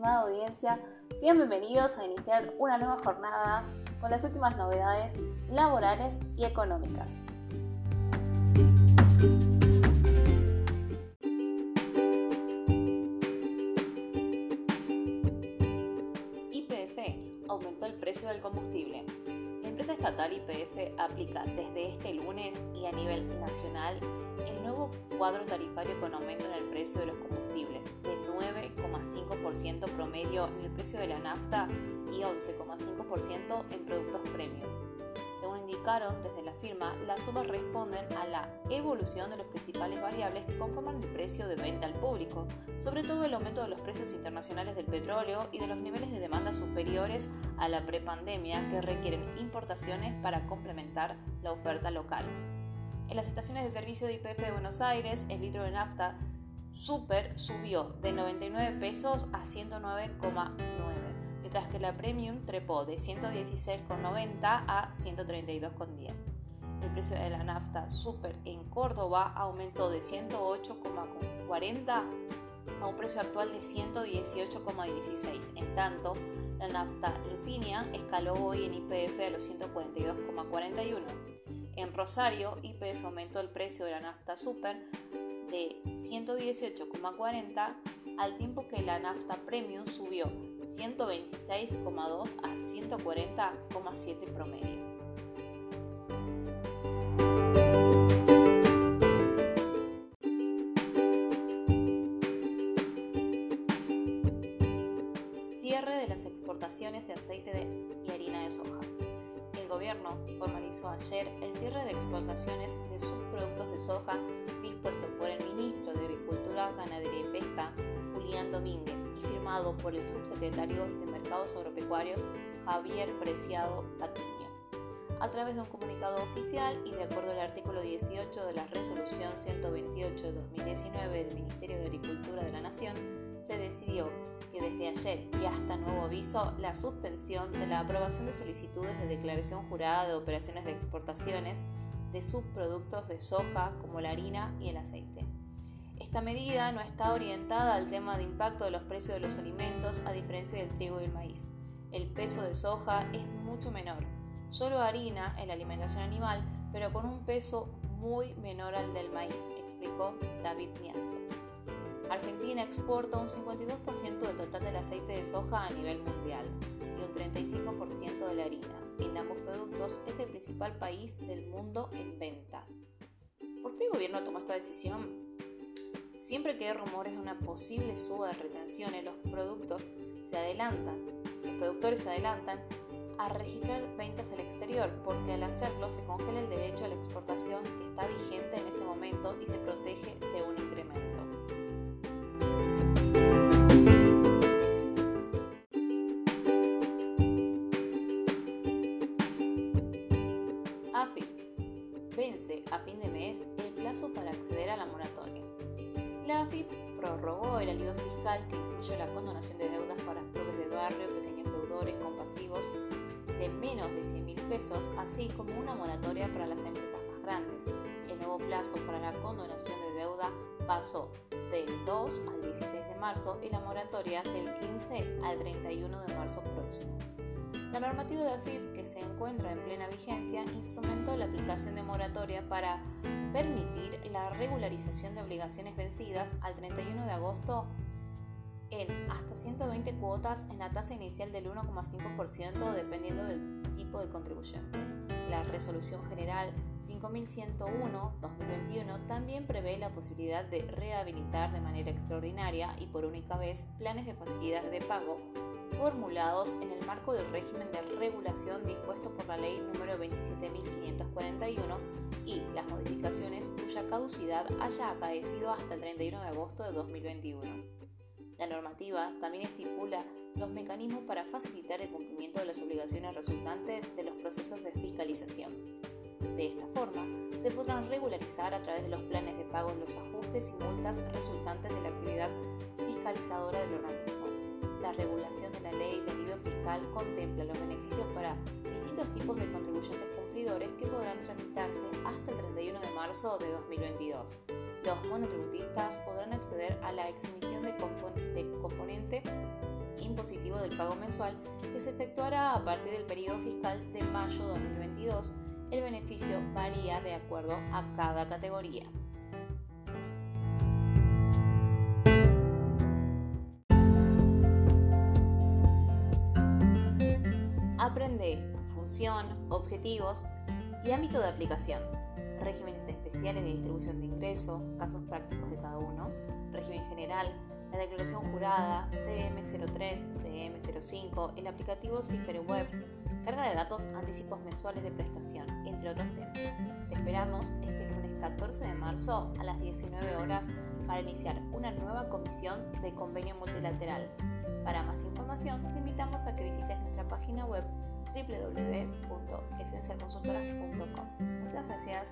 estimada audiencia, sean bienvenidos a iniciar una nueva jornada con las últimas novedades laborales y económicas. YPF aumentó el precio del combustible. La empresa estatal YPF aplica desde este lunes y a nivel nacional el nuevo cuadro tarifario con aumento en el precio de los combustibles 9,5% promedio en el precio de la nafta y 11,5% en productos premium. Según indicaron desde la firma, las sumas responden a la evolución de los principales variables que conforman el precio de venta al público, sobre todo el aumento de los precios internacionales del petróleo y de los niveles de demanda superiores a la prepandemia que requieren importaciones para complementar la oferta local. En las estaciones de servicio de IPF de Buenos Aires, el litro de nafta super subió de 99 pesos a 109,9, mientras que la premium trepó de 116,90 a 132,10. El precio de la nafta super en Córdoba aumentó de 108,40 a un precio actual de 118,16. En tanto, la nafta Infinia escaló hoy en IPF a los 142,41. En Rosario, YPF aumentó el precio de la nafta super de 118,40 al tiempo que la nafta premium subió 126,2 a 140,7 promedio. Cierre de las exportaciones de aceite y harina de soja gobierno formalizó ayer el cierre de exportaciones de subproductos de soja dispuesto por el ministro de Agricultura, Ganadería y Pesca, Julián Domínguez, y firmado por el subsecretario de Mercados Agropecuarios, Javier Preciado Patiño. A través de un comunicado oficial y de acuerdo al artículo 18 de la Resolución 128 de 2019 del Ministerio de Agricultura de la Nación, se decidió que desde ayer y hasta nuevo aviso la suspensión de la aprobación de solicitudes de declaración jurada de operaciones de exportaciones de subproductos de soja como la harina y el aceite. Esta medida no está orientada al tema de impacto de los precios de los alimentos a diferencia del trigo y el maíz. El peso de soja es mucho menor, solo harina en la alimentación animal, pero con un peso muy menor al del maíz, explicó David Mianzo. Argentina exporta un 52% del total del aceite de soja a nivel mundial y un 35% de la harina. En ambos productos es el principal país del mundo en ventas. ¿Por qué el gobierno tomó esta decisión? Siempre que hay rumores de una posible suba de retenciones, los productos se adelantan, los productores se adelantan a registrar ventas al exterior, porque al hacerlo se congela el derecho a la exportación que está vigente en ese momento y se protege de un incremento. Vence a fin de mes el plazo para acceder a la moratoria. La AFIP prorrogó el alivio fiscal que incluye la condonación de deudas para clubes de barrio, pequeños deudores compasivos de menos de 100 mil pesos, así como una moratoria para las empresas más grandes. El nuevo plazo para la condonación de deuda pasó del 2 al 16 de marzo y la moratoria del 15 al 31 de marzo próximo. La normativa de AFIP, que se encuentra en plena vigencia, instrumentó la aplicación de moratoria para permitir la regularización de obligaciones vencidas al 31 de agosto en hasta 120 cuotas en la tasa inicial del 1,5% dependiendo del tipo de contribuyente. La Resolución General 5101-2021 también prevé la posibilidad de rehabilitar de manera extraordinaria y por única vez planes de facilidad de pago formulados en el marco del régimen de regulación dispuesto por la Ley número 27.541 y las modificaciones cuya caducidad haya acaecido hasta el 31 de agosto de 2021. La normativa también estipula los mecanismos para facilitar el cumplimiento de las obligaciones resultantes de los procesos de fiscalización. De esta forma, se podrán regularizar a través de los planes de pago los ajustes y multas resultantes de la actividad fiscalizadora del organismo la regulación de la ley de alivio fiscal contempla los beneficios para distintos tipos de contribuyentes cumplidores que podrán tramitarse hasta el 31 de marzo de 2022. Los monotributistas podrán acceder a la exhibición de, componente impositivo del pago mensual que se efectuará a partir del periodo fiscal de mayo 2022. El beneficio varía de acuerdo a cada categoría. Aprende función, objetivos y ámbito de aplicación, regímenes especiales de distribución de ingresos, casos prácticos de cada uno, régimen general, la declaración jurada, CM03, CM05, el aplicativo Cifre Web, carga de datos, anticipos mensuales de prestación, entre otros temas. Te esperamos este lunes 14 de marzo a las 19 horas para iniciar una nueva comisión de convenio multilateral. Para más información, te invitamos a que visites nuestra página web www.esencialconsultora.com. Muchas gracias.